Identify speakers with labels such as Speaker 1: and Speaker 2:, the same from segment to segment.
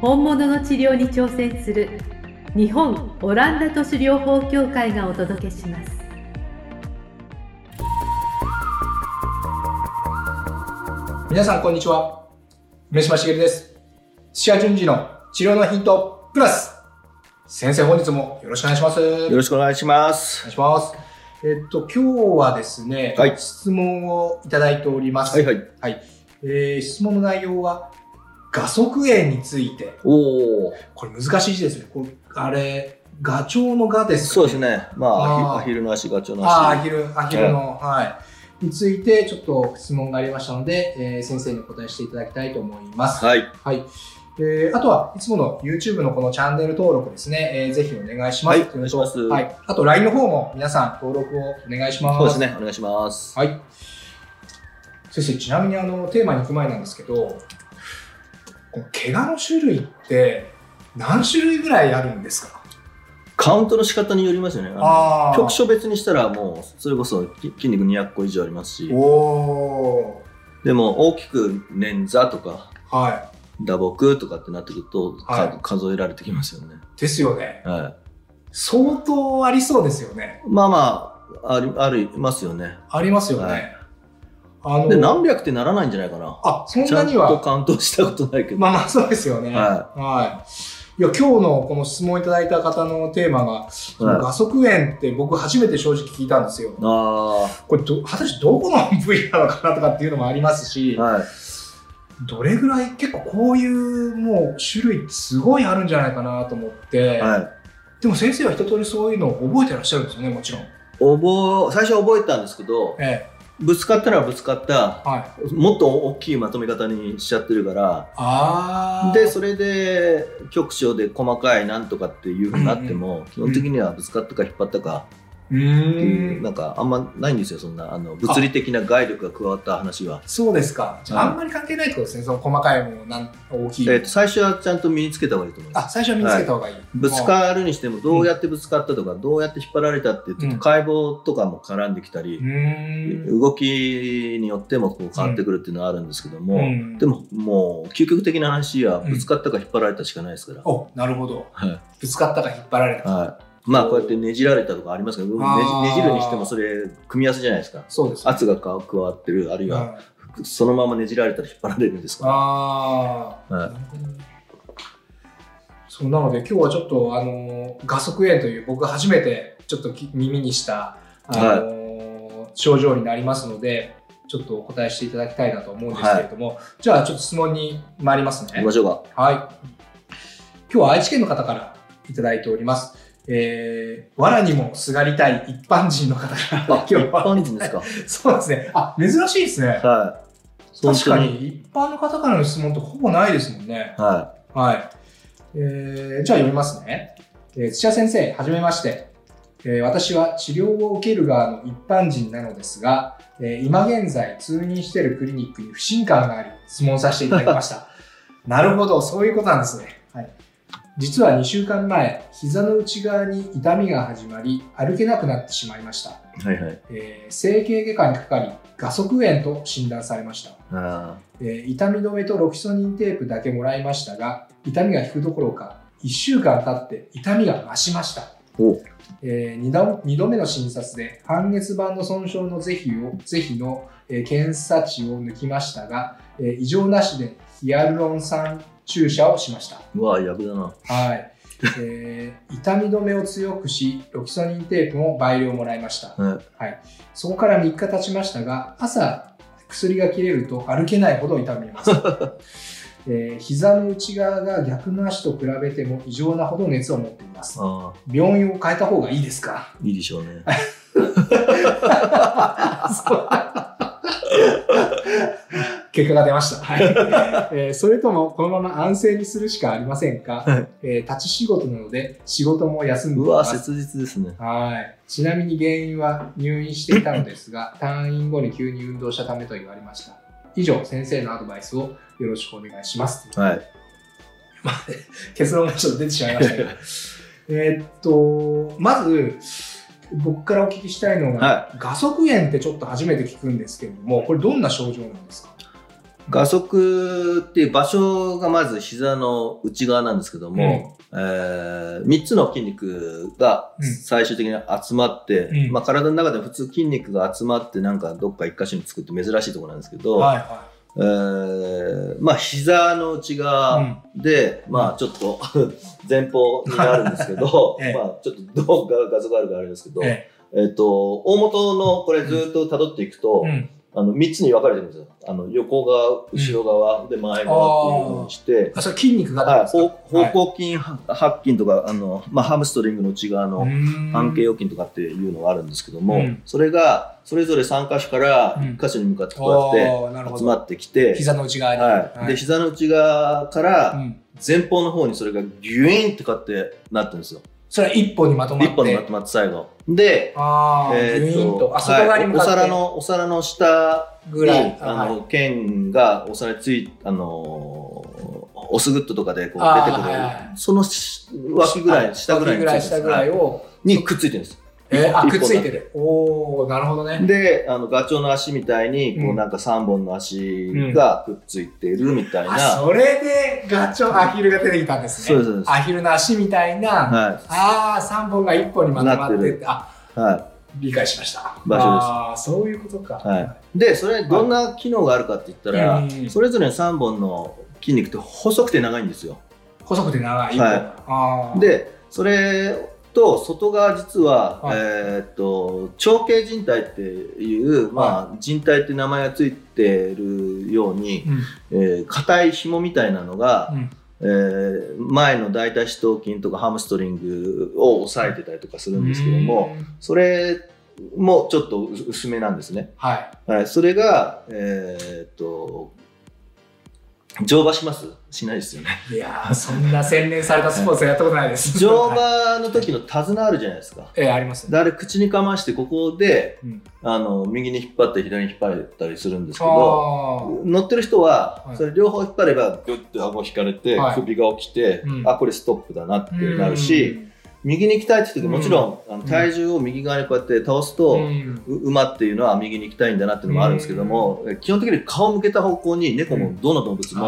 Speaker 1: 本物の治療に挑戦する日本オランダ都市療法協会がお届けします
Speaker 2: 皆さんこんにちは梅島茂です土屋順次の治療のヒントプラス先生本日もよろしくお願いします
Speaker 3: よろしくお願いします。
Speaker 2: お願いします。えっと、今日はですね、
Speaker 3: はい
Speaker 2: 質問をいただいております。
Speaker 3: はいはい。
Speaker 2: はい。えー質問の内容は、画側炎について。
Speaker 3: おお。
Speaker 2: これ難しい字ですね。これあれ、ガチョウのガですか
Speaker 3: そうです。ね。まあ、
Speaker 2: あー
Speaker 3: アヒルの足、ガチョウの
Speaker 2: ああ、ア
Speaker 3: 足。
Speaker 2: ヒル、アヒルの、はい。について、ちょっと質問がありましたので、えー先生にお答えしていただきたいと思います。
Speaker 3: はい。
Speaker 2: はい。えーあとは、いつもの YouTube のこのチャンネル登録ですね、えーぜひお願いします。
Speaker 3: はいお願いします
Speaker 2: はい。あと、LINE の方も皆さん登録をお願いします。
Speaker 3: そうですね。お願いします。
Speaker 2: はい。先生、ちなみにあの、テーマに行く前なんですけど、怪我の種類って何種類ぐらいあるんですか？
Speaker 3: カウントの仕方によりますよね。局所別にしたらもう、それこそき筋肉200個以上ありますし、
Speaker 2: お
Speaker 3: でも大きく捻挫とか、
Speaker 2: ー。はい。
Speaker 3: 打撲とかってなってくると、か
Speaker 2: はい
Speaker 3: 数えられてきますよね。
Speaker 2: ですよね。
Speaker 3: は
Speaker 2: 相当ありそうですよね。
Speaker 3: い。まあまあ、あり、ありますよね。
Speaker 2: ありますよね。
Speaker 3: はい
Speaker 2: あの
Speaker 3: で、何百ってならないんじゃないかな。
Speaker 2: あ、そん
Speaker 3: ちゃと
Speaker 2: なんには。
Speaker 3: カウントしたことないけど。
Speaker 2: まあまあ、そうですよね。
Speaker 3: は
Speaker 2: はい。いや、今日のこの質問いただいた方のテーマが、その画側炎って僕初めて正直聞いたんですよ。
Speaker 3: あ
Speaker 2: これど、果たしてどこの部位なのかなとかっていうのもありますし
Speaker 3: あ、、はい。
Speaker 2: どれぐらい結構こういうもう種類すごいあるんじゃないかなと思って、
Speaker 3: はい。
Speaker 2: でも先生は一通りそういうのを覚えてらっしゃるんですよね、もちろん。
Speaker 3: 覚え最初は覚えたんですけど
Speaker 2: え
Speaker 3: ぶつかったらぶつかった
Speaker 2: え。はい。
Speaker 3: もっと大きいまとめ方にしちゃってるから。でそれで局所で細かいなんとかっていうふうになっても、基本的にはぶつかったか引っ張ったか
Speaker 2: う
Speaker 3: っていう。なんかあんまないんですよそんなあの物理的な外力が加わった話は。
Speaker 2: そうですか。じゃあ、
Speaker 3: はい
Speaker 2: あんまり関係ないってことですね。その細かいものなん大きい。
Speaker 3: えーと最初はちゃんと身につけた方がいいと思います。
Speaker 2: あ、最初は身につけた方がいい。
Speaker 3: ぶつかるにしてもどうやってぶつかったとか、どうやって引っ張られたってちょっと解剖とかも絡んできたり
Speaker 2: う、ーん。
Speaker 3: 動きによってもこう変わってくるっていうのはあるんですけども、
Speaker 2: うん
Speaker 3: でももう究極的な話はぶつかったか引っ張られたしかないですから、
Speaker 2: お、なるほど。
Speaker 3: はい
Speaker 2: ぶつかったか引っ張られた。
Speaker 3: はい、まあこうやってねじられたとかありますけどねじねじるにしてもそれ組み合わせじゃないですか。
Speaker 2: そうです、
Speaker 3: 圧が加わってるあるいは
Speaker 2: うん
Speaker 3: そのままねじられたら引っ張られるんですか。
Speaker 2: ああ、
Speaker 3: はい。
Speaker 2: そうなので今日はちょっとあの画側炎という僕が初めてちょっとき耳にしたあの、症状になりますのでちょっとお答えしていただきたいなと思うんですけれども、じゃあちょっと質問に参りますね。
Speaker 3: ら行きま。しょうか。
Speaker 2: はい。今日は愛知県の方からいただいております。えー、藁にもすがりたい一般人の方から
Speaker 3: あ一
Speaker 2: 今日は。
Speaker 3: 般人ですか？
Speaker 2: そうですね。あ、珍しいですね。
Speaker 3: はい
Speaker 2: 確か
Speaker 3: 本
Speaker 2: に一般の方からの質問ってほぼないですもんね。
Speaker 3: は
Speaker 2: はい。えー、じゃあ読みますね。えー土屋先生、はじめまして。えー私は治療を受ける側の一般人なのですが、えー今現在通院しているクリニックに不信感があり、質問させていただきました。なるほど、そういうことなんですね。はい。実は2週間前、膝の内側に痛みが始まり、歩けなくなってしまいました。
Speaker 3: いはいはい
Speaker 2: えー整形外科にかかり、画側炎と診断されました。
Speaker 3: あ
Speaker 2: えー痛み止めとロキソニンテープだけもらいましたが、痛みが引くどころか、1週間経って痛みが増しました。え 2, 度2度目の診察で半月板の損傷の是非を是非の、えー検査値を抜きましたが、えー異常なしでヒアルロン酸注射をしました。
Speaker 3: うわやぶだな
Speaker 2: はい。えー 痛み止めを強くし、ロキソニンテープも倍量もらいました。
Speaker 3: はい
Speaker 2: はい。そこから3日経ちましたが、朝、薬が切れると歩けないほど痛みます。えー膝の内側が逆の足と比べても異常なほど熱を持っています。
Speaker 3: あ
Speaker 2: 病院を変えた方がいいですか？
Speaker 3: ーいいでしょうね
Speaker 2: 結果が出ました。はい えーそれともこのまま安静にするしかありませんか、
Speaker 3: はい
Speaker 2: えー立ち仕事なので仕事も休んで
Speaker 3: うわ、
Speaker 2: います。
Speaker 3: 切実ですね。
Speaker 2: はい。ちなみに原因は入院していたのですが、退院後に急に運動したためと言われました。以上、先生のアドバイスをよろしくお願いします。
Speaker 3: はい。
Speaker 2: 結論がちょっと出てしまいましたけど。えーっと、まず、僕からお聞きしたいのが、
Speaker 3: は
Speaker 2: 画側炎ってちょっと初めて聞くんですけれども、これどんな症状なんですか？
Speaker 3: 画側っていう場所がまず膝の内側なんですけども、えー、3つの筋肉が
Speaker 2: うん。
Speaker 3: 最終的に集まって、
Speaker 2: うん。
Speaker 3: まあ、体の中で普通筋肉が集まってなんかどっか一箇所に作って珍しいところなんですけど、
Speaker 2: はいは
Speaker 3: えーまあ膝の内側で、まあちょっと 前方になるんですけど、
Speaker 2: ええ。
Speaker 3: まあちょっとどう画画像があるかあれですけど、
Speaker 2: い。え。
Speaker 3: えっ、と、大元のこれずっと辿っていくと、
Speaker 2: えうん。
Speaker 3: あの、3つに分かれてるんですよ。あの、横側、後ろ側、で前側っていうふうにして、
Speaker 2: あ、それ筋肉が
Speaker 3: はい、方方向筋、は筋とか、あの、まあ、ハムストリングの内側の半径
Speaker 2: を。
Speaker 3: 腰筋とかっていうのがあるんですけども、
Speaker 2: うん。
Speaker 3: それが、それぞれ3箇所から
Speaker 2: うん。
Speaker 3: 1箇所に向かってこうやって集まってきて、
Speaker 2: 膝の内側に。
Speaker 3: はい。で、膝の内側から
Speaker 2: うん。
Speaker 3: 前方の方にそれがギュイーンってかってなってるんですよ。
Speaker 2: それは一本にまとまって。
Speaker 3: 一本にまとまって最後。で、
Speaker 2: ああ、
Speaker 3: えー
Speaker 2: ーンと。あ、外
Speaker 3: はい
Speaker 2: 側に向かって。
Speaker 3: お皿の、お皿の下
Speaker 2: ぐらい
Speaker 3: に、あの、剣がお皿につい、あのー、オスグッドとかでこう出てくる、
Speaker 2: はいはい
Speaker 3: そのし脇ぐらい、下ぐらい
Speaker 2: 下ぐらい
Speaker 3: を、
Speaker 2: を。
Speaker 3: にくっついてるんです。
Speaker 2: えー、あ、くっついてる。おー、なるほどね。
Speaker 3: で、あの、ガチョウの足みたいに、こ
Speaker 2: う
Speaker 3: うんなんか3本の足がくっついてるみたいな。
Speaker 2: あ、それでガチョウ、アヒルが出てきたんですね。
Speaker 3: そうですそうです
Speaker 2: アヒルの足みたいな、
Speaker 3: は
Speaker 2: ああ、3本が1本にまとまって
Speaker 3: て
Speaker 2: て、あ、
Speaker 3: い。は
Speaker 2: 理解しました。
Speaker 3: 場所です
Speaker 2: ああ、そういうことか。
Speaker 3: い。はい。で、それ、どんな機能があるかって言ったら、
Speaker 2: うん
Speaker 3: それぞれの3本の筋肉って細くて長いんですよ。
Speaker 2: 細くて長い。
Speaker 3: はい
Speaker 2: あー、
Speaker 3: で、それと外側実は、
Speaker 2: はい
Speaker 3: えーっと、長径靭帯っていう、まあ、靭帯って名前がついてるように、
Speaker 2: うん、
Speaker 3: えー硬い紐みたいなのが、
Speaker 2: うん。
Speaker 3: えー前の大腿四頭筋とかハムストリングを押さえてたりとかするんですけども、
Speaker 2: うん、
Speaker 3: それもちょっと薄めなんですね。
Speaker 2: はい。
Speaker 3: はい、それが、えーっと、乗馬します？しないですよね。
Speaker 2: いやー、そんな洗練されたスポーツはやったことないです。
Speaker 3: 乗
Speaker 2: はい
Speaker 3: 馬の時の手綱あるじゃないですか。
Speaker 2: えー、あります。
Speaker 3: であれ口にかましてここで
Speaker 2: うん
Speaker 3: あの右に引っ張って左に引っ張ったりするんですけど
Speaker 2: あ
Speaker 3: 乗ってる人は
Speaker 2: はい
Speaker 3: それ両方引っ張ればグッと顎引かれて
Speaker 2: はい
Speaker 3: 首が起きて、
Speaker 2: うん
Speaker 3: あこれストップだなって
Speaker 2: ー
Speaker 3: なるし、右に行きたいって時もちろん、あの体重を右側にこうやって倒すと、馬っていうのは右に行きたいんだなっていうのもあるんですけども、え基本的に顔を向けた方向に猫もどの動物も。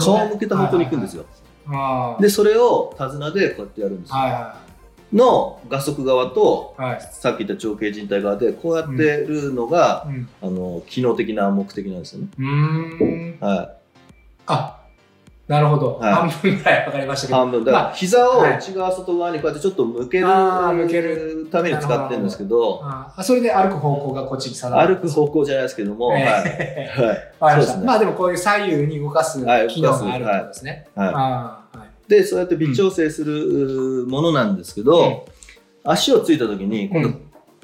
Speaker 3: 顔を向けた方向に行くんですよ。でそれを手綱でこうやってやるんですよ。の画側側と。さっき言った長径靭帯側でこうやってるのが、
Speaker 2: うん。
Speaker 3: あの機能的な目的なんですよね。は
Speaker 2: あ、なるほど。
Speaker 3: はい。
Speaker 2: 半分ぐらいわかりました
Speaker 3: い、
Speaker 2: けど。
Speaker 3: 半分。だから
Speaker 2: まあ
Speaker 3: 膝を
Speaker 2: はい
Speaker 3: 内側外側にこうやってちょっと向ける
Speaker 2: 向ける
Speaker 3: ために使ってるんですけど。
Speaker 2: あーそれで歩く方向がこっちに定まる。
Speaker 3: 歩く方向じゃないですけども、はい、
Speaker 2: えー。
Speaker 3: はい。
Speaker 2: わかりました。
Speaker 3: そうですね。
Speaker 2: まあでもこういう左右に動かす
Speaker 3: はい
Speaker 2: 機能があるってことですね。
Speaker 3: はい、
Speaker 2: はい。
Speaker 3: でそうやって微調整するものなんですけど、足をついた時に今度,、
Speaker 2: うん。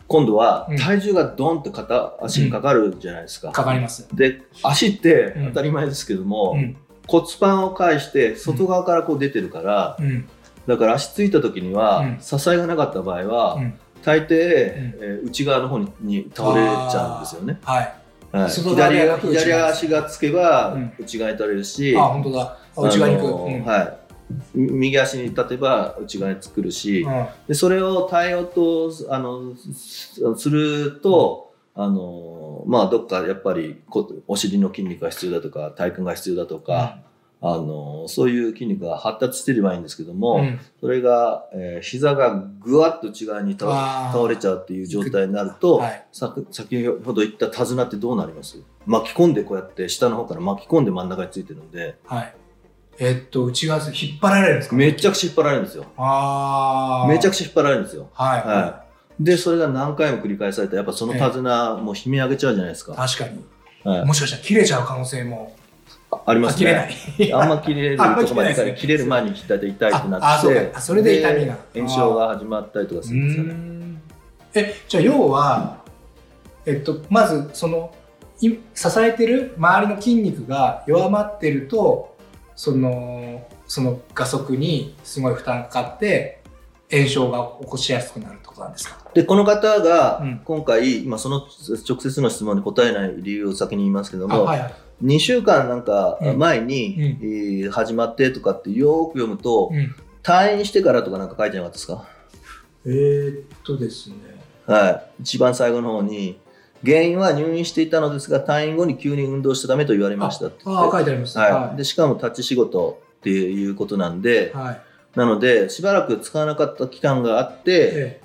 Speaker 3: 今度は
Speaker 2: うん。
Speaker 3: 体重がドンって片足にかかるじゃないですか。
Speaker 2: かかります。
Speaker 3: で足って
Speaker 2: うん。
Speaker 3: 当たり前ですけども、
Speaker 2: うん。
Speaker 3: 骨盤を返して外側からこう出てるから、
Speaker 2: うん。
Speaker 3: だから足ついた時には、
Speaker 2: うん。
Speaker 3: 支えがなかった場合は、
Speaker 2: うん。
Speaker 3: 大抵、えー内側の方にに倒れちゃうんですよね。
Speaker 2: はい。
Speaker 3: はい、左左足がつけば
Speaker 2: うん。
Speaker 3: 内側に倒れるし、
Speaker 2: あ、本当だ。あ内側に行く。
Speaker 3: はい、右足に立てば内側に作るし、
Speaker 2: うん。
Speaker 3: でそれを耐えようとあのすすると、あのまあ、どっかやっぱりこお尻の筋肉が必要だとか体幹が必要だとか、あのそういう筋肉が発達してればいいんですけども、
Speaker 2: うん。
Speaker 3: それが、えー膝がぐわっと内側に倒れちゃうっていう状態になると、
Speaker 2: はい。
Speaker 3: さ先ほど言った手綱ってどうなります。巻き込んでこうやって下の方から巻き込んで真ん中についてるんで
Speaker 2: はい。えっと、内側引っ張られるんですか？
Speaker 3: めちゃくちゃ引っ張られるんですよ。めちゃくちゃ引っ張られるんですよ。
Speaker 2: はい。
Speaker 3: はでそれが何回も繰り返されたらやっぱその手綱もう悲鳴上げちゃうじゃないですか、
Speaker 2: 確かに。
Speaker 3: はい、
Speaker 2: もしかしたら切れちゃう可能性も。
Speaker 3: ああります
Speaker 2: あ切れな
Speaker 3: ね
Speaker 2: い。
Speaker 3: あんま切れるとこまで
Speaker 2: 切れないですね。
Speaker 3: 切れる前に切ったら痛いってなって
Speaker 2: ああそうか。あそれで痛みが。
Speaker 3: で炎症が始まったりとかするんですよね。
Speaker 2: ん。え、じゃあ要は、えっと、まずそのい支えてる周りの筋肉が弱まってるとそのその画側にすごい負担がかかって炎症が起こしやすくなるってことなんですか？
Speaker 3: で、この方が
Speaker 2: うん。
Speaker 3: 今回、今その直接の質問に答えない理由を先に言いますけども、
Speaker 2: あはいはい。
Speaker 3: 2週間なんか
Speaker 2: うん。
Speaker 3: 前に、
Speaker 2: うん。
Speaker 3: えー始まってとかってよーく読むと、
Speaker 2: うん。
Speaker 3: 退院してからとかなんか書いてなかったですか？
Speaker 2: えー、っとですね。
Speaker 3: はい。一番最後の方に、原因は入院していたのですが、退院後に急に運動したためと言われましたって。
Speaker 2: ああ書いてあります。
Speaker 3: はい。で、しかも立ち仕事っていうことなんで、
Speaker 2: はい
Speaker 3: なので、しばらく使わなかった期間があって、
Speaker 2: え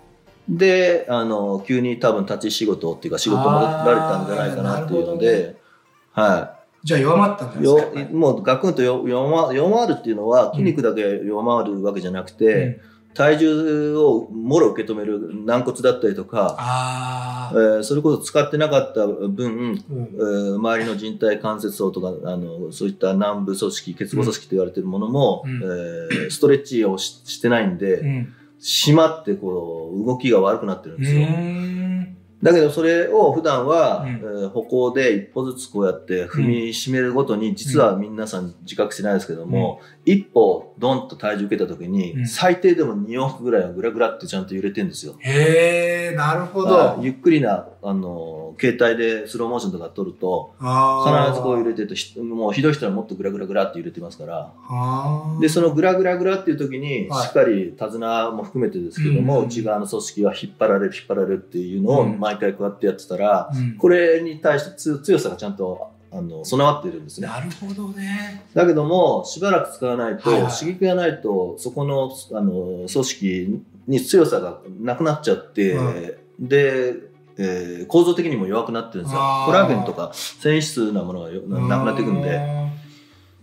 Speaker 3: で、あの、急に多分立ち仕事っていうか仕事戻られたんじゃないかなっていうので、は
Speaker 2: えじゃあ弱まったんですか
Speaker 3: よもうガクンとよ弱ま弱まるっていうのは筋肉だけ弱まるわけじゃなくて、体重をもろ受け止める軟骨だったりとか、え
Speaker 2: ああ、
Speaker 3: ーそれこそ使ってなかった分、
Speaker 2: うん。
Speaker 3: えー周りの人体関節層とかあのそういった軟部組織結合組織と言われているものも、
Speaker 2: うん。
Speaker 3: えーストレッチをししてないんで、
Speaker 2: うん。
Speaker 3: 締まってこう動きが悪くなってるん
Speaker 2: う
Speaker 3: ですよ。だけどそれを普段は、
Speaker 2: うん。
Speaker 3: えー歩行で一歩ずつこうやって踏みしめるごとに、実は皆さん自覚してないですけども、一歩ドンと体重受けた時に、
Speaker 2: うん。
Speaker 3: 最低でも2往復ぐらいはグラグラってちゃんと揺れてるんですよ。
Speaker 2: へえなるほど。
Speaker 3: はいゆっくりな、あの、携帯でスローモーションとか撮ると、
Speaker 2: あ
Speaker 3: 必ずこう揺れてるとひ、もうひどい人はもっとグラグラグラって揺れてますから、で、そのグラグラグラっていう時に、
Speaker 2: はい。
Speaker 3: しっかり手綱も含めてですけども、
Speaker 2: うん。
Speaker 3: 内側の組織は引っ張られる、引っ張られるっていうのを
Speaker 2: うん
Speaker 3: 毎回こうやってやってたら、
Speaker 2: うん。
Speaker 3: これに対してつ強さがちゃんとあの備わっているんですね。
Speaker 2: なるほどね。
Speaker 3: だけども、しばらく使わないと、
Speaker 2: はいはい。
Speaker 3: 刺激がないと、そこのあの組織に強さがなくなっちゃって、で、えー構造的にも弱くなってるんですよ。コラーゲンとか繊維質なものがよななくなっていくんで。
Speaker 2: あ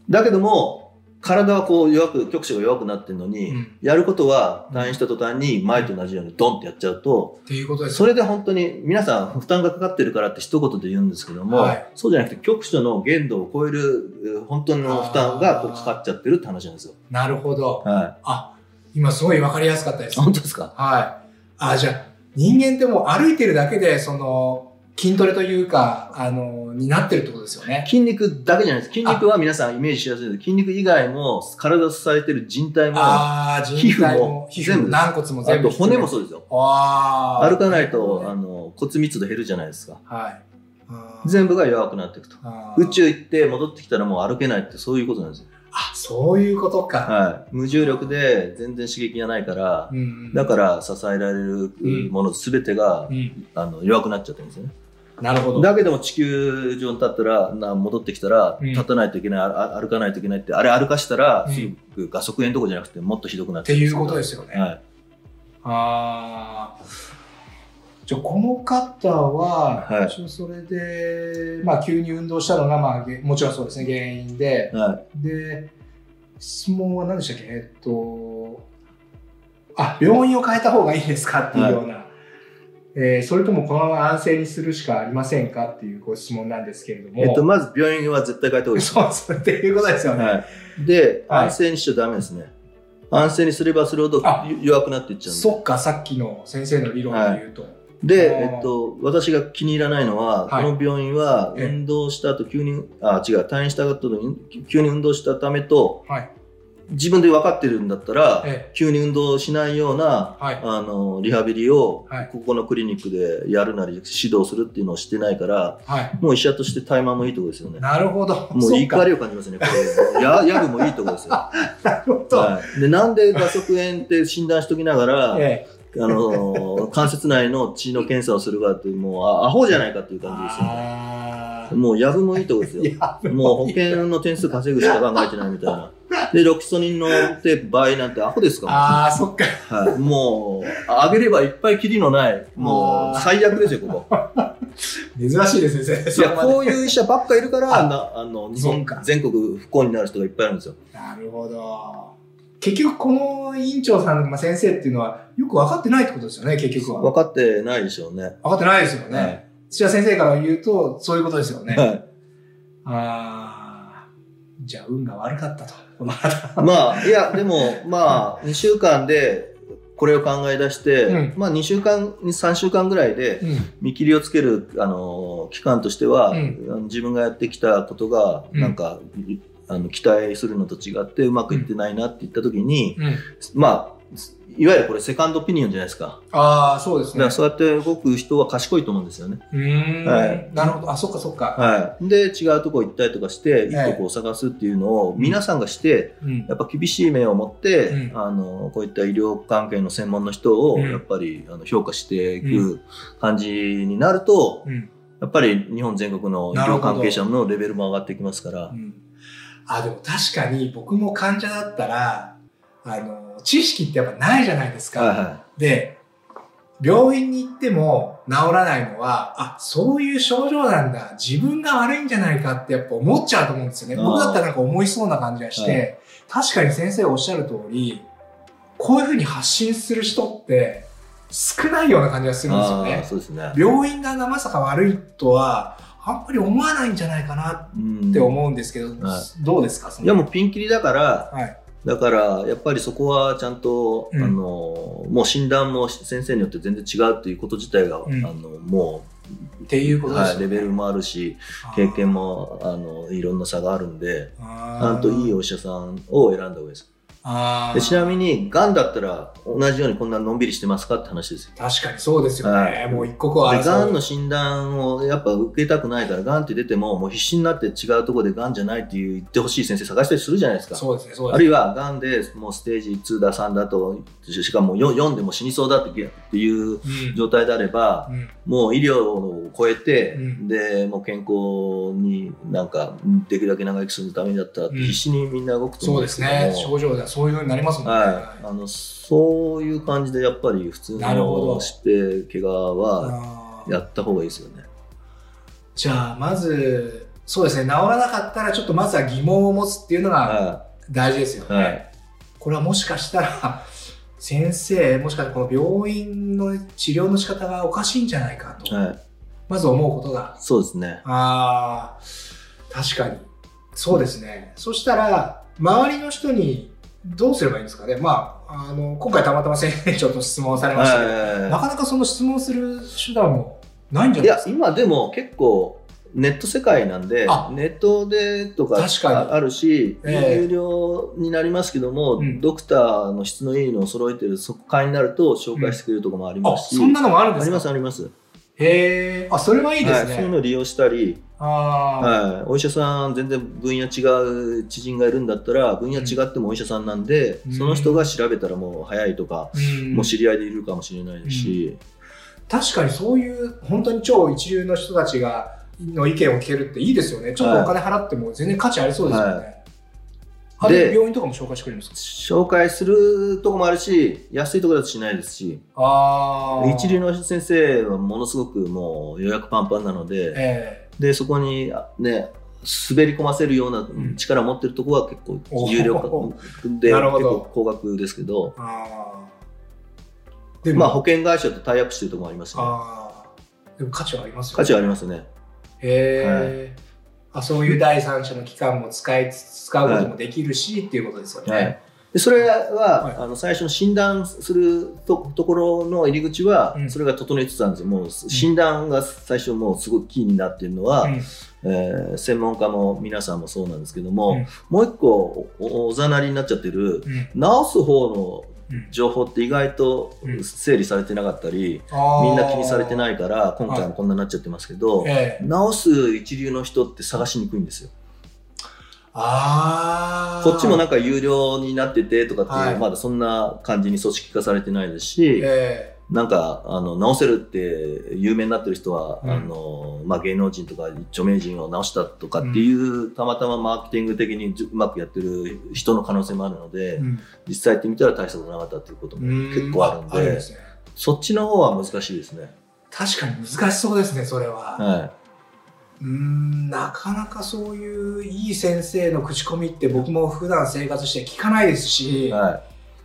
Speaker 3: だけども、体はこう弱く、局所が弱くなってるのに、
Speaker 2: うん。
Speaker 3: やることは退院した途端に前と同じようにドンってやっちゃうと、
Speaker 2: ーっていうことです。
Speaker 3: それで本当に皆さん負担がかかってるからって一言で言うんですけども、
Speaker 2: はい。
Speaker 3: そうじゃなくて局所の限度を超えるえー本当の負担がこうかかっちゃってるって話なんですよ。
Speaker 2: なるほど。
Speaker 3: は
Speaker 2: あ今すごいわかりやすかったで
Speaker 3: い。
Speaker 2: す。
Speaker 3: 本当ですか？
Speaker 2: はい。あじゃあ人間ってもう歩いてるだけでその筋トレというかあのになってるってことですよね
Speaker 3: 筋肉だけじゃないです。筋肉は皆さんイメージしやすいです。筋肉以外も体を支えてる
Speaker 2: 人体も、
Speaker 3: 皮膚も
Speaker 2: 皮膚も軟骨も全部
Speaker 3: と骨も
Speaker 2: う
Speaker 3: そうですよ。
Speaker 2: ああ
Speaker 3: 歩かないとあの骨密度減るじゃないですか。
Speaker 2: はい
Speaker 3: 全部が弱くなっていくと。宇宙行って戻ってきたらもう歩けないってそういうことなんですよ。
Speaker 2: あそういうことか、
Speaker 3: はい。無重力で全然刺激がないから、
Speaker 2: うんうん
Speaker 3: だから支えられるもの全てが、
Speaker 2: うん
Speaker 3: あの弱くなっちゃってるんですよね。
Speaker 2: なるほど。
Speaker 3: だけども地球上に立ったら、な戻ってきたら、
Speaker 2: うん。
Speaker 3: 立たないといけない、あ歩かないといけないって、あれ歩かしたら、
Speaker 2: うん。
Speaker 3: すぐ画側炎とかじゃなくてもっとひどくなっ
Speaker 2: っていうこと
Speaker 3: で
Speaker 2: ですよね、
Speaker 3: はい。
Speaker 2: ああじゃあこの方は、
Speaker 3: はい。
Speaker 2: 一応それで、まあ、急に運動したのが、まあ、げもちろんそうですね原因で。
Speaker 3: は
Speaker 2: で質問は何でしたっけ？えっとあ病院を変えた方がいいですか？っていうような、えーそれともこのまま安静にするしかありませんかっていうご質問なんですけれども、
Speaker 3: い。えっと、まず病院は絶対変えた方がい。
Speaker 2: そうそうっていうことですよね、
Speaker 3: はい。で、
Speaker 2: はい
Speaker 3: 安静にしちゃダメですね。安静にすればするほど
Speaker 2: あ
Speaker 3: 弱くなっていっちゃうんで。
Speaker 2: そっかさっきの先生の理論で言うと、
Speaker 3: で、
Speaker 2: あー
Speaker 3: えっと、私が気に入らないのは、
Speaker 2: はい
Speaker 3: この病院は
Speaker 2: ええ
Speaker 3: 運動した後急に、あ、違う、退院した後に急に運動したためと、
Speaker 2: はい
Speaker 3: 自分で分かってるんだったら、
Speaker 2: え
Speaker 3: 急に運動しないような、
Speaker 2: はい
Speaker 3: あの、リハビリを
Speaker 2: はい、
Speaker 3: ここのクリニックでやるなり、指導するっていうのをしてないから、
Speaker 2: はい
Speaker 3: もう医者として怠慢もいいとこですよね。
Speaker 2: なるほど
Speaker 3: もう怒りを感じますね、これ。や、やぶもいいとこですよ。
Speaker 2: なるほど、
Speaker 3: はい。で、なんで画側炎って診断しときながら、
Speaker 2: え
Speaker 3: あの関節内の血の検査をするかって、もうあアホじゃないかっていう
Speaker 2: え
Speaker 3: 感じですよね。もうやぶもいいとこですよ。もう保険の点数稼ぐしか考えてないみたいな。で、ロキソニンのって倍なんてアホですか
Speaker 2: ああそっか。
Speaker 3: はい、もう、あげればいっぱいきりのない、もう最悪ですよ、ここ。
Speaker 2: 珍しいですね先生。
Speaker 3: いや、こういう医者ばっかいるから、
Speaker 2: あ
Speaker 3: なあの日本全国不幸になる人がいっぱいいるんですよ。
Speaker 2: なるほど。結局この院長さん、まあ、先生っていうのはよく分かってないってことですよね結局は。
Speaker 3: 分かってないでしょうね。
Speaker 2: 分かってないですよね、
Speaker 3: はい
Speaker 2: 土屋先生から言うとそういうことですよね、
Speaker 3: はい。
Speaker 2: ああじゃあ運が悪かったと。
Speaker 3: まあ、いや、でも、まあ、2週間で、これを考え出して、
Speaker 2: うん。
Speaker 3: まあ2週間、3週間ぐらいで
Speaker 2: うん。
Speaker 3: 見切りをつける、あの、期間としては、
Speaker 2: うん。
Speaker 3: 自分がやってきたことが、
Speaker 2: うん。
Speaker 3: なんか、あの期待するのと違ってうまくいってないなって言った時に、
Speaker 2: うん。
Speaker 3: まあ、いわゆるこれセカンドオピニオンじゃないですか。
Speaker 2: ああ、そうですね
Speaker 3: だから。そうやって動く人は賢いと思うんですよね。はい
Speaker 2: なるほど。あ、そっかそっか。
Speaker 3: はい。で、違うとこ行ったりとかして、一
Speaker 2: ええ
Speaker 3: 個こう探すっていうのを皆さんがして、
Speaker 2: うん
Speaker 3: やっぱ厳しい目を持って、
Speaker 2: うん
Speaker 3: あの、こういった医療関係の専門の人を、
Speaker 2: うん
Speaker 3: やっぱりあの評価していうく
Speaker 2: ん
Speaker 3: 感じになると、
Speaker 2: うん。
Speaker 3: やっぱり日本全国の医療関係者のレベルも上がってきますから
Speaker 2: う。んあ、でも確かに僕も患者だったら、あの、知識ってやっぱないじゃないですか。
Speaker 3: はいは
Speaker 2: で、病院に行っても治らないのは、あ、そういう症状なんだ。自分が悪いんじゃないかってやっぱ思っちゃうと思うんですよね。僕だったらなんか思いそうな感じがして、確かに先生おっしゃる通り、こういうふうに発信する人って少ないような感じがす
Speaker 3: い。
Speaker 2: るんですよね。
Speaker 3: そうですね。
Speaker 2: 病院側がまさか悪いとは、あんまり思わないんじゃないかな
Speaker 3: うん
Speaker 2: って思うんですけど、
Speaker 3: は
Speaker 2: どうですか？その
Speaker 3: いやもうピンキリだから、
Speaker 2: はい。
Speaker 3: だからやっぱりそこはちゃんと、
Speaker 2: うん。
Speaker 3: あのもう診断も先生によって全然違うっていうこと自体が、
Speaker 2: うん。
Speaker 3: あのも
Speaker 2: っていうこ
Speaker 3: う、
Speaker 2: とですよね。
Speaker 3: はい、レベルもあるし経験もあのいろんな差があるんでちゃんといいお医者さんを選んだ方がいいですでちなみにがんだったら同じようにこんなのんびりしてますかって話ですよ。
Speaker 2: 確かにそうですよね。
Speaker 3: はい。
Speaker 2: もう一刻は。
Speaker 3: でがんの診断をやっぱ受けたくないからがんって出てももう必死になって違うところでがんじゃないっていう言ってほしい先生探したりするじゃないですか。
Speaker 2: そうですね、そうですね。
Speaker 3: あるいは、がんでもうステージ2だ3だと、しかも 4, 4でも死にそうだっていう
Speaker 2: うん。
Speaker 3: 状態であれば、
Speaker 2: うん。
Speaker 3: もう医療を超えて、
Speaker 2: うん。
Speaker 3: で、もう健康になんか、できるだけ長生きするためだったら、
Speaker 2: うん。
Speaker 3: 必死にみんな動くと思
Speaker 2: そううん
Speaker 3: でけども。
Speaker 2: ですすね。症状ではそういうふうになりますもんね。
Speaker 3: はい。あの、そういう感じでやっぱり普通の疾病、怪我はやった方がいいですよね。
Speaker 2: じゃあ、まず、そうですね、治らなかったら、ちょっとまずは疑問を持つっていうのが
Speaker 3: は
Speaker 2: 大事ですよ
Speaker 3: い。
Speaker 2: ね。
Speaker 3: はい。
Speaker 2: これはもしかしたら、先生、もしかしたらこの病院の治療の仕方がおかしいんじゃないかと、
Speaker 3: はい。
Speaker 2: まず思うことが
Speaker 3: そうですね。
Speaker 2: ああ、確かに。そうですね。そしたら、周りの人にどうすればいいんですかね？まあ、あの、今回たまたま先生ちょっと質問されましたけど、
Speaker 3: はい。
Speaker 2: なかなかその質問する手段もないんじゃ
Speaker 3: いや
Speaker 2: ないですか？
Speaker 3: 今でも結構ネット世界なんで
Speaker 2: あ
Speaker 3: ネットでとかああるし、
Speaker 2: ええ。
Speaker 3: 有料になりますけども、
Speaker 2: うん。
Speaker 3: ドクターの質のいいのを揃えてる速会になると紹介してくれるところもあり
Speaker 2: あ、
Speaker 3: ますし、
Speaker 2: そんなのもあるんで
Speaker 3: あり
Speaker 2: すか
Speaker 3: ますあります
Speaker 2: へえ、あ、それはいいです
Speaker 3: はい、そういう
Speaker 2: ね。
Speaker 3: のを利用したり、はい、お医者さん全然分野違う知人がいるんだったら分野違ってもお医者さんなんで、
Speaker 2: うん。
Speaker 3: その人が調べたらもう早いとか、
Speaker 2: うん。
Speaker 3: もう知り合いでいるかもしれないですし、
Speaker 2: 確かにそういう本当に超一流の人たちがの意見を聞けるっていいですよね。ちょっとお金払っても全然価値ありそうですよね。
Speaker 3: は
Speaker 2: あ病院とかも紹介してくれるんですか？
Speaker 3: 紹介するとこもあるし安いところだとしないですし。
Speaker 2: ああ。
Speaker 3: 一流の先生はものすごくもう予約パンパンなので、
Speaker 2: え
Speaker 3: でそこにあね滑り込ませるような力を持ってるところは結構有料
Speaker 2: お
Speaker 3: で結構高額ですけど。
Speaker 2: え、ああ。でも、
Speaker 3: まあ保険会社とタイアップしてるところもありますね。
Speaker 2: ああ。でも価値はありますよね。
Speaker 3: 価値はありますね。
Speaker 2: へえ、あ。そういう第三者の機関も使いつつ使うこともできるし、っていうことですよね。
Speaker 3: はい。でそれは、
Speaker 2: はい。
Speaker 3: あの最初の診断するとところの入り口は、
Speaker 2: うん。
Speaker 3: それが整いつつあるんですよ。もう診断が最初もうすごくキーになっているのは、
Speaker 2: うん。
Speaker 3: えー専門家も皆さんもそうなんですけども、
Speaker 2: うん。
Speaker 3: もう一個おおざなりになっちゃってる
Speaker 2: うん。
Speaker 3: 治す方の
Speaker 2: うん
Speaker 3: 情報って意外と
Speaker 2: うん
Speaker 3: 整理されてなかったり、
Speaker 2: あー
Speaker 3: みんな気にされてないから今回もこんなになっちゃってますけど、
Speaker 2: ええ。
Speaker 3: 治す一流の人って探しにくいんですよ。
Speaker 2: ああ。
Speaker 3: こっちもなんか有料になっててとかっていう、
Speaker 2: はい
Speaker 3: まだそんな感じに組織化されてないですし、
Speaker 2: え
Speaker 3: なんかあの治せるって有名になってる人は、
Speaker 2: うん
Speaker 3: あのまあ、芸能人とか著名人を治したとかっていう、たまたまマーケティング的にうまくやってる人の可能性もあるので、
Speaker 2: え。うん
Speaker 3: 実際やってみたら大したことなかったっていうことも結構あるんで
Speaker 2: ね。
Speaker 3: そっちの方は難しいですね。
Speaker 2: 確かに難しそうですね、それは。
Speaker 3: は
Speaker 2: うーん、なかなかそういういい先生の口コミって僕も普段生活して聞かないですし、
Speaker 3: いはい、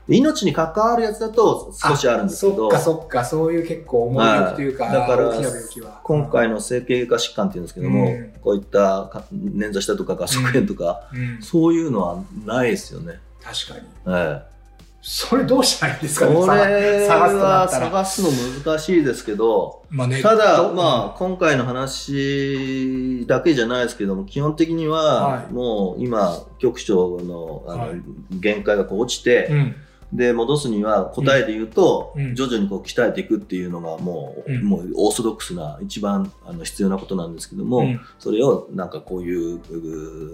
Speaker 3: 命に関わるやつだと少しあるんですけど
Speaker 2: そっかそっか、そういう結構重い病気というか、
Speaker 3: はいだから。今回の整形外科疾患っていうんですけども、
Speaker 2: うん
Speaker 3: こういったか捻挫したとか画側炎とか、
Speaker 2: うん、
Speaker 3: そういうのはないですよね。
Speaker 2: 確かに。
Speaker 3: は
Speaker 2: それどうしたらいいんですかね
Speaker 3: これは。探すの難しいですけど、
Speaker 2: まあね
Speaker 3: ただ、まあ、今回の話だけじゃないですけども、基本的には
Speaker 2: は、い
Speaker 3: もう今、局長のあの、
Speaker 2: はい
Speaker 3: 限界がこう落ちて、
Speaker 2: うん。
Speaker 3: で、戻すには答えで言うと、
Speaker 2: うん。
Speaker 3: 徐々にこう鍛えていくっていうのがもう、
Speaker 2: うん。
Speaker 3: もうオーソドックスな一番あの必要なことなんですけども、
Speaker 2: うん。
Speaker 3: それをなんかこういう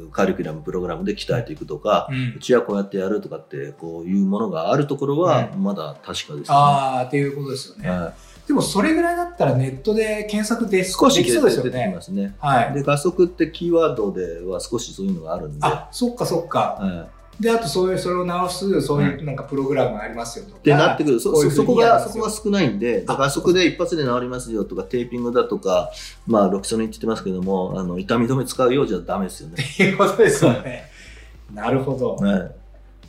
Speaker 3: うカリキュラム、プログラムで鍛えていくとか、
Speaker 2: う
Speaker 3: うん。ちはこうやってやるとかってこういうものがあるところは
Speaker 2: う
Speaker 3: まだ確かですよね。
Speaker 2: ああ、っていうことですよね。
Speaker 3: はい。
Speaker 2: でもそれぐらいだったらネットで検索で
Speaker 3: 少し
Speaker 2: できそうですよね。
Speaker 3: ね。
Speaker 2: はい。
Speaker 3: で、加速ってキーワードでは少しそういうのがあるんで、
Speaker 2: あ、そっかそっか。
Speaker 3: はい
Speaker 2: で、あとそういう、それを直す、そういうなんかプログラムがありますよとか。
Speaker 3: ってなってくるそそそこがそこが少ないんで、だからそこで一発で治りますよとか、テーピングだとか、まあ、ロキソニンって言ってますけども、あの痛み止め使うようじゃダメですよね。
Speaker 2: っていうことですよね。なるほど。わ
Speaker 3: はい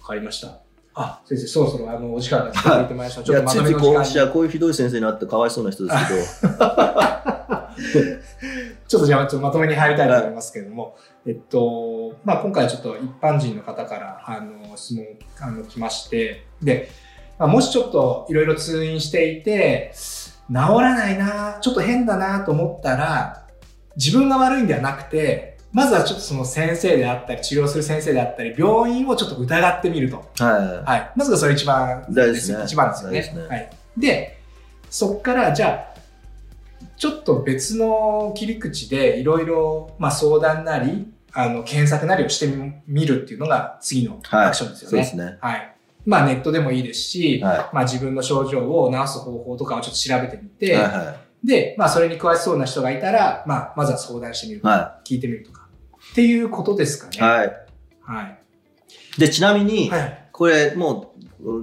Speaker 2: かりました。あ、先生、そろそろあの、お時間が近づいてまいりました。ちょっとま
Speaker 3: こういうひどい先生になってかわいそうな人ですけど、
Speaker 2: ちょっとじゃあ、ちょっとまとめに入りたいと思いますけれども、えっと、まあ、今回ちょっと一般人の方から、あの、質問、あの、来まして、で、まあ、もしちょっといろいろ通院していて、治らないな、ちょっと変だなと思ったら、自分が悪いんではなくて、まずはちょっとその先生であったり、治療する先生であったり、病院をちょっと疑ってみると。
Speaker 3: は
Speaker 2: はい。まずはそれ一番
Speaker 3: ですね
Speaker 2: 一番ですよね。
Speaker 3: ね
Speaker 2: はい。で、そっから、じゃあ、ちょっと別の切り口でいろいろ、まあ、相談なり、あの、検索なりをしてみるっていうのが次の
Speaker 3: はい
Speaker 2: アクションです
Speaker 3: い、
Speaker 2: よね。
Speaker 3: そうですね。
Speaker 2: はい。まあ、ネットでもいいですし、
Speaker 3: は
Speaker 2: まあ、自分の症状を治す方法とかをちょっと調べてみ
Speaker 3: い。
Speaker 2: て、
Speaker 3: はいは
Speaker 2: で、まあ、それに詳しそうな人がいたら、まあ、まずは相談してみる
Speaker 3: い。。は
Speaker 2: 聞いてみるとか。っていうことですかね。
Speaker 3: い。はい。
Speaker 2: はい。
Speaker 3: で、ちなみに、
Speaker 2: はい。
Speaker 3: これもう、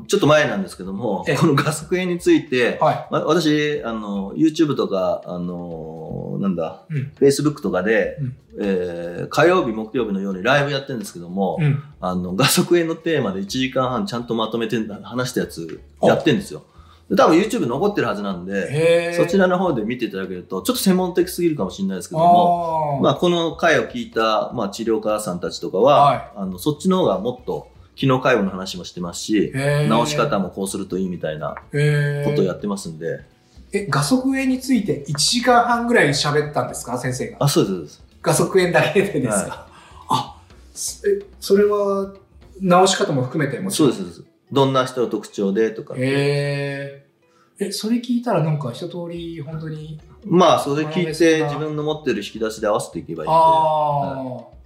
Speaker 3: ちょっと前なんですけども
Speaker 2: ええ、
Speaker 3: この画速炎について、
Speaker 2: は
Speaker 3: わ私、あの、YouTube とか、あの、なんだ、
Speaker 2: い。うん。
Speaker 3: Facebook とかで、
Speaker 2: うん
Speaker 3: えー火曜日、木曜日のようにライブやってるんですけども、
Speaker 2: うん。
Speaker 3: あの、画速炎のテーマで1時間半ちゃんとまとめて話したやつやってるんですよ。で多分 YouTube 残ってるはずなんで、そちらの方で見ていただけると、ちょっと専門的すぎるかもしれないですけども、
Speaker 2: あー
Speaker 3: まあ、この回を聞いた、まあ、治療家さんたちとかは、
Speaker 2: はい
Speaker 3: あのそっちの方がもっと機能介護の話もしてますし、治し方もこうするといいみたいなことをやってますんで、
Speaker 2: え、画速炎について1時間半ぐらい喋ったんですか先生が？
Speaker 3: あ、そうですそうです。
Speaker 2: 画速炎だけでですか、あ、すえ、それは治し方も含めても
Speaker 3: そうんです、そうです。どんな人の特徴でとか。
Speaker 2: へーえ、それ聞いたらなんか一通り本当に、
Speaker 3: まあ、それ聞いて自分の持ってる引き出しで合わせていけばいいんで。
Speaker 2: ああ、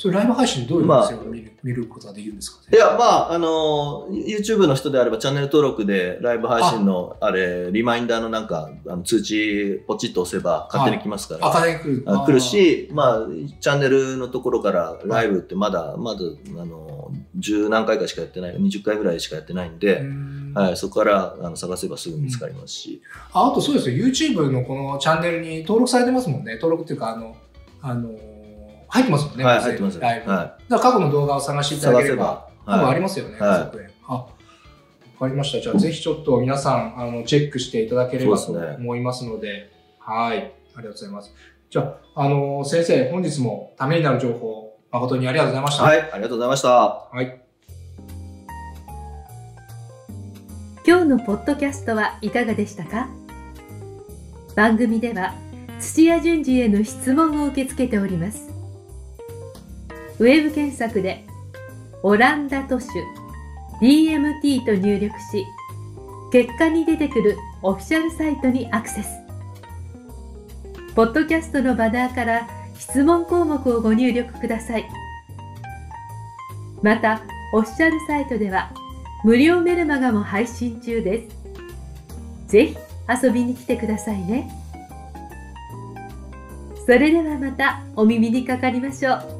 Speaker 2: それライブ配信でどういう
Speaker 3: まあ
Speaker 2: ふうに見る,、見ることができるんですか
Speaker 3: いや、まあ、あの、YouTube の人であればチャンネル登録でライブ配信の、あれ、リマインダーのなんか、あの通知ポチッと押せば勝手に来ますから。
Speaker 2: あ、家電来る。
Speaker 3: あ来るし、まあ、チャンネルのところからライブってまだ、まだ、あの、十何回かしかやってない、20回ぐらいしかやってないん。で、
Speaker 2: うん
Speaker 3: はい、そこからあの探せばすぐ見つかりますし。
Speaker 2: ああとそうですよ、YouTube のこのチャンネルに登録されてますもんね。登録っていうか、あの、あのー入ってますもんね。
Speaker 3: はい、入ってますよ。
Speaker 2: ライブ。だか
Speaker 3: は
Speaker 2: ら過去の動画を探して
Speaker 3: い。
Speaker 2: いただければ、
Speaker 3: ば。
Speaker 2: 多分あ
Speaker 3: は
Speaker 2: りますよね、
Speaker 3: はい
Speaker 2: あ、わかりました。じゃあぜひちょっと皆さん、あの、チェックしていただければと思いますので、はい。ありがとうございます。じゃあ、あのー先生、本日もためになる情報、誠にありがとうございまし
Speaker 3: い。
Speaker 2: た。
Speaker 3: はい、ありがとうございました。
Speaker 2: はい。
Speaker 1: 今日のポッドキャストはいかがでしたか？番組では土屋順次への質問を受け付けておりますウェブ検索で「オランダ都市 DMT」と入力し結果に出てくるオフィシャルサイトにアクセスポッドキャストのバナーから質問項目をご入力くださいまたオフィシャルサイトでは無料メルマガも配信中です。ぜひ遊びに来てくださいね。それではまたお耳にかかりましょう。